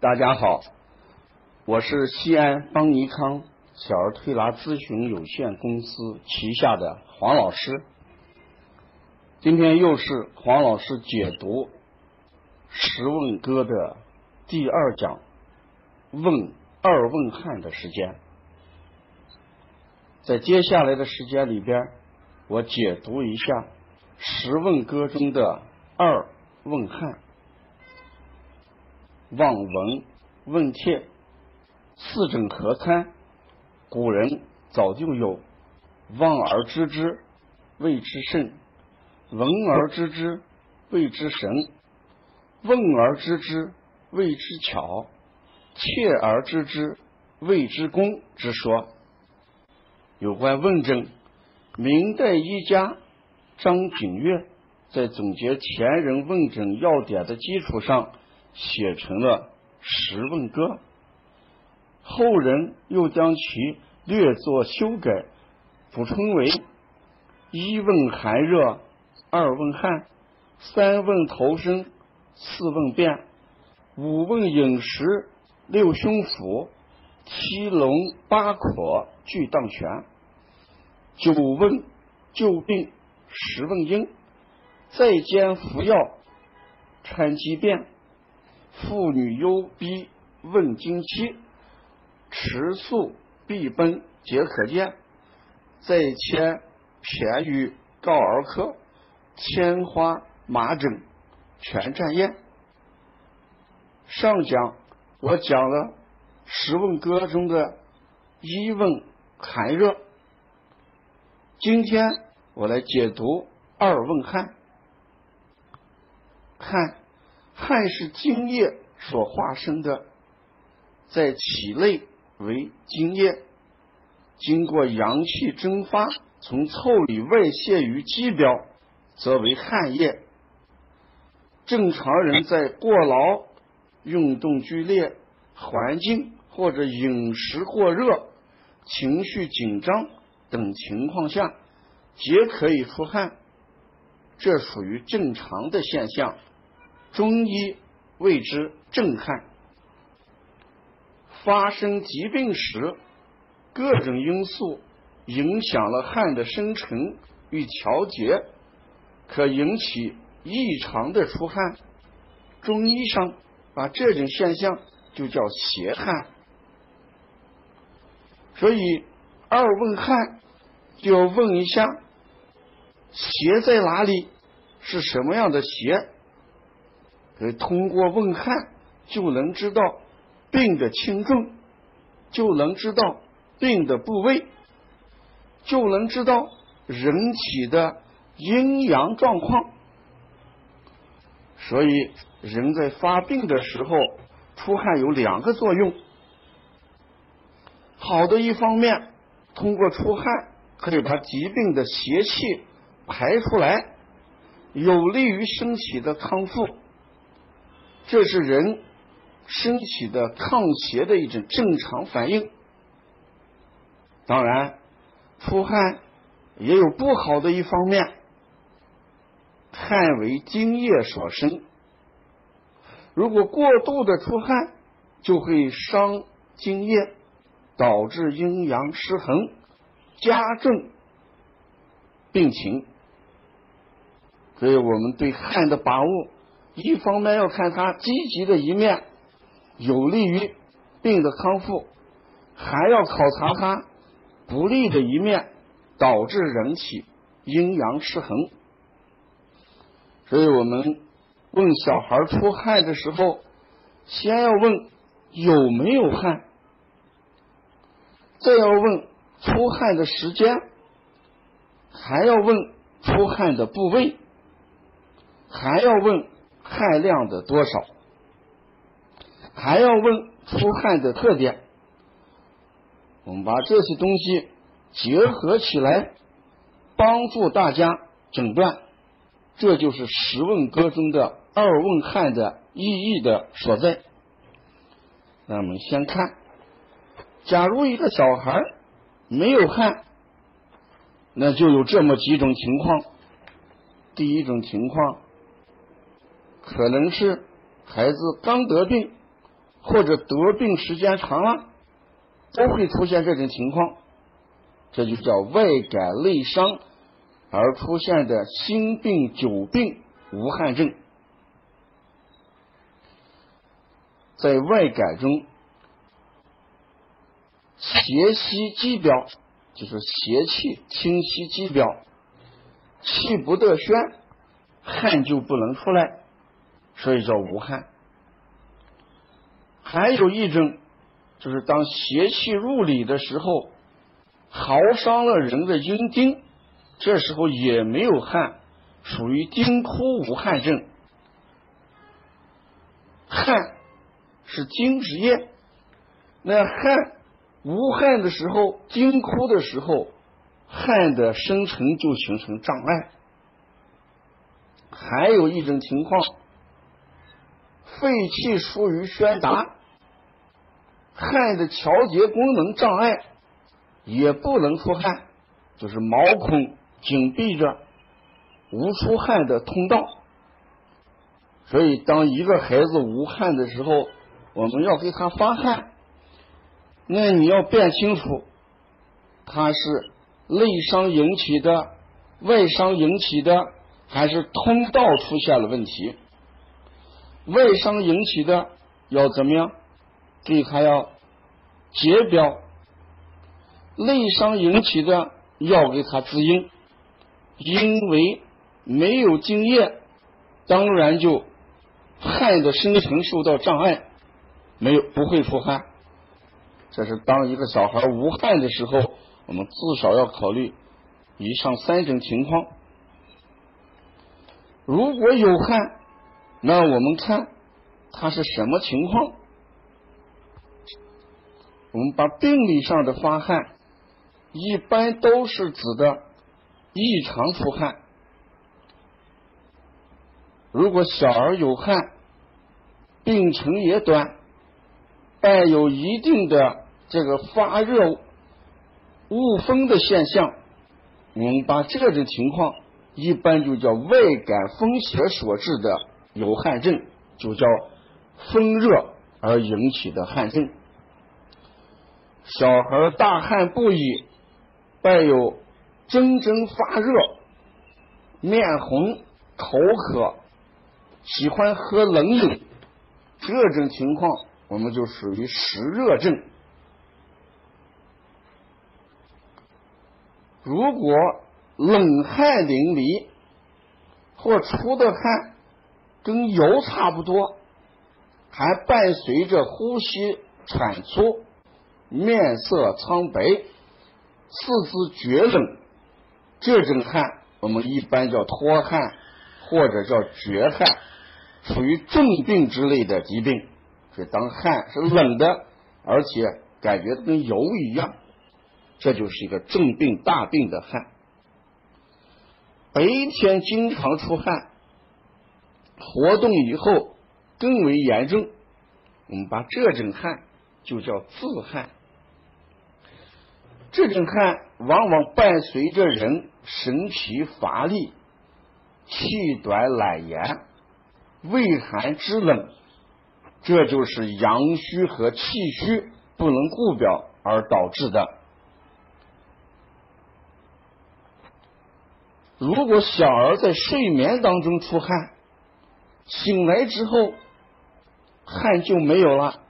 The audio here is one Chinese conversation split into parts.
大家好，我是西安邦尼康小儿推拿咨询有限公司旗下的黄老师。今天又是黄老师解读《十问歌》的第二讲“问二问汉”的时间。在接下来的时间里边，我解读一下《十问歌》中的二问汉。望闻问切，四诊合参。古人早就有望而知之谓之圣，闻而知之谓之神，问而知之谓之巧，切而知之谓之功之说。有关问诊，明代医家张景岳在总结前人问诊要点的基础上。写成了《十问歌》，后人又将其略作修改，补充为：一问寒热，二问汗，三问头身，四问便，五问饮食，六胸腹，七龙八廓俱当全，九问救病，十问因，再兼服药，参疾变。妇女忧逼问经期，持宿必奔皆可见。再迁偏于告儿科，天花麻疹全占验。上讲我讲了《十问歌》中的一问寒热，今天我来解读二问汗。汗。汗是津液所化生的，在体内为津液，经过阳气蒸发，从腠理外泄于肌表，则为汗液。正常人在过劳、运动剧烈、环境或者饮食过热、情绪紧张等情况下，皆可以出汗，这属于正常的现象。中医谓之震撼。发生疾病时，各种因素影响了汗的生成与调节，可引起异常的出汗。中医上把这种现象就叫邪汗。所以二问汗就要问一下，邪在哪里？是什么样的邪？呃，通过问汗就能知道病的轻重，就能知道病的部位，就能知道人体的阴阳状况。所以，人在发病的时候出汗有两个作用：好的一方面，通过出汗可以把疾病的邪气排出来，有利于身体的康复。这是人身体的抗邪的一种正常反应。当然，出汗也有不好的一方面，汗为津液所生，如果过度的出汗，就会伤津液，导致阴阳失衡，加重病情。所以我们对汗的把握。一方面要看它积极的一面，有利于病的康复，还要考察它不利的一面，导致人体阴阳失衡。所以我们问小孩出汗的时候，先要问有没有汗，再要问出汗的时间，还要问出汗的部位，还要问。汗量的多少，还要问出汗的特点。我们把这些东西结合起来，帮助大家诊断。这就是《十问歌》中的二问汗的意义的所在。那我们先看，假如一个小孩没有汗，那就有这么几种情况。第一种情况。可能是孩子刚得病，或者得病时间长了，都会出现这种情况。这就叫外感内伤而出现的心病、久病、无汗症。在外感中，邪息肌表，就是邪气侵袭肌表，气不得宣，汗就不能出来，所以叫无汗。还有一种，就是当邪气入里的时候，耗伤了人的阴丁，这时候也没有汗，属于丁枯无汗症。汗。是精之液，那汗无汗的时候，精枯的时候，汗的生成就形成障碍。还有一种情况，肺气疏于宣达，汗的调节功能障碍，也不能出汗，就是毛孔紧闭着，无出汗的通道。所以，当一个孩子无汗的时候，我们要给他发汗，那你要辨清楚，他是内伤引起的、外伤引起的，还是通道出现了问题？外伤引起的要怎么样？给他要解表；内伤引起的要给他滋阴，因为没有津液，当然就汗的生成受到障碍。没有不会出汗，这是当一个小孩无汗的时候，我们至少要考虑以上三种情况。如果有汗，那我们看他是什么情况？我们把病理上的发汗，一般都是指的异常出汗。如果小儿有汗，病程也短。带有一定的这个发热、恶风的现象，我们把这种情况一般就叫外感风邪所致的有汗症，就叫风热而引起的汗症。小孩大汗不已，伴有蒸蒸发热、面红、口渴、喜欢喝冷饮这种情况。我们就属于湿热症。如果冷汗淋漓，或出的汗跟油差不多，还伴随着呼吸喘粗、面色苍白、四肢厥冷，这种汗我们一般叫脱汗或者叫厥汗，属于重病之类的疾病。当汗是冷的，而且感觉跟油一样，这就是一个重病大病的汗。白天经常出汗，活动以后更为严重。我们把这种汗就叫自汗。这种汗往往伴随着人神疲乏力、气短懒言、畏寒肢冷。这就是阳虚和气虚不能固表而导致的。如果小儿在睡眠当中出汗，醒来之后汗就没有了，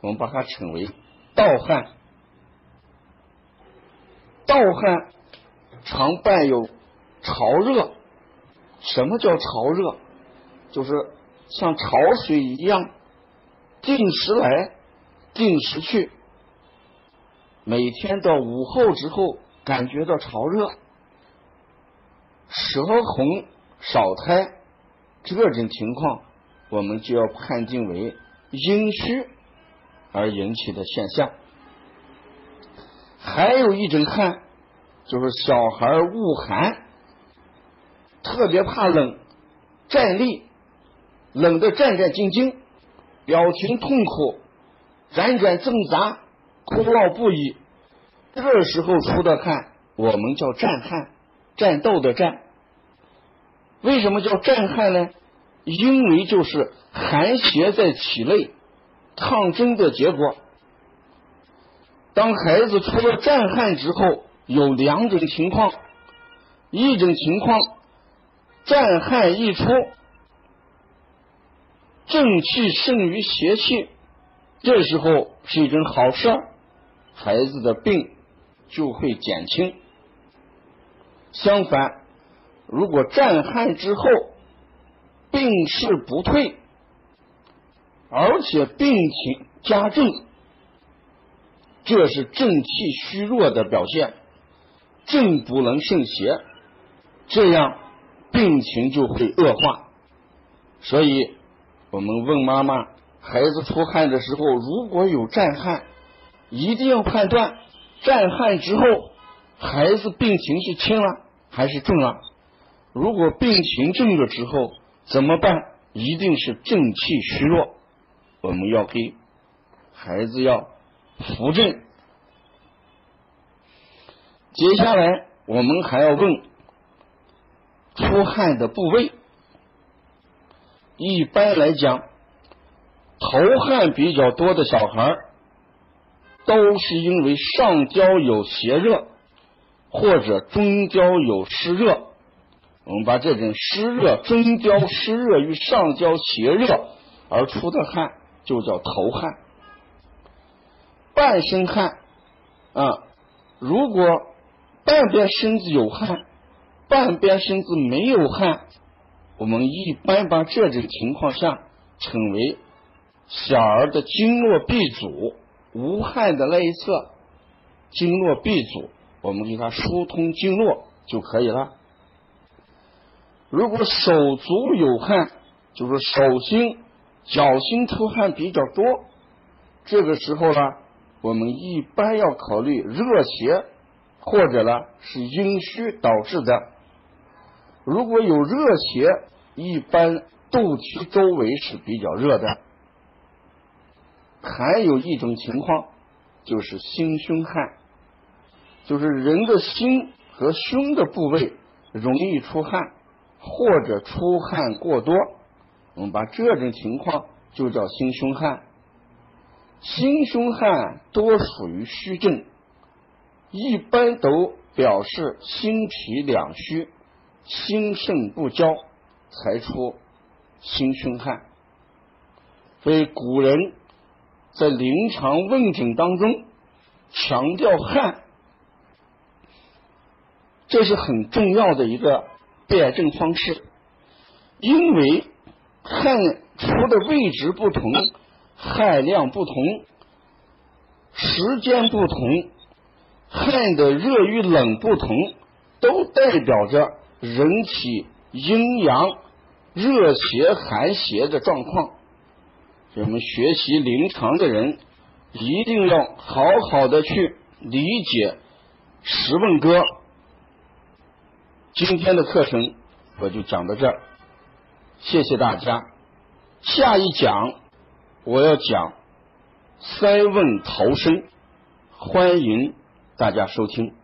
我们把它称为盗汗。盗汗常伴有潮热。什么叫潮热？就是像潮水一样。定时来，定时去。每天到午后之后，感觉到潮热、舌红、少苔，这种情况，我们就要判定为阴虚而引起的现象。还有一种汗，就是小孩恶寒，特别怕冷，站立，冷得战战兢兢。表情痛苦，辗转挣扎，哭闹不已。这时候出的汗，我们叫战汗，战斗的战。为什么叫战汗呢？因为就是寒邪在体内抗争的结果。当孩子出了战汗之后，有两种情况：一种情况，战汗一出，正气胜于邪气，这时候是一种好事，孩子的病就会减轻。相反，如果战汗之后病势不退，而且病情加重，这是正气虚弱的表现，正不能胜邪，这样病情就会恶化。所以，我们问妈妈，孩子出汗的时候，如果有战汗，一定要判断战汗之后，孩子病情是轻了还是重了。如果病情重了之后怎么办？一定是正气虚弱。我们要给孩子要扶正。接下来我们还要问出汗的部位。一般来讲，头汗比较多的小孩都是因为上焦有邪热，或者中焦有湿热。我们把这种湿热、中焦湿热与上焦邪热而出的汗。就叫头汗，半身汗啊。如果半边身子有汗，半边身子没有汗，我们一般把这种情况下称为小儿的经络闭阻，无汗的那一侧经络闭阻，我们给他疏通经络就可以了。如果手足有汗，就是手心。脚心出汗比较多，这个时候呢，我们一般要考虑热邪或者呢是阴虚导致的。如果有热邪，一般肚脐周围是比较热的。还有一种情况就是心胸汗，就是人的心和胸的部位容易出汗，或者出汗过多。我们把这种情况就叫心胸汗，心胸汗多属于虚症，一般都表示心脾两虚、心肾不交才出心胸汗。所以古人在临床问诊当中强调汗，这是很重要的一个辩证方式，因为。汗出的位置不同，汗量不同，时间不同，汗的热与冷不同，都代表着人体阴阳、热邪、寒邪的状况。我们学习临床的人一定要好好的去理解《十问歌》。今天的课程我就讲到这儿。谢谢大家。下一讲我要讲三问逃生，欢迎大家收听。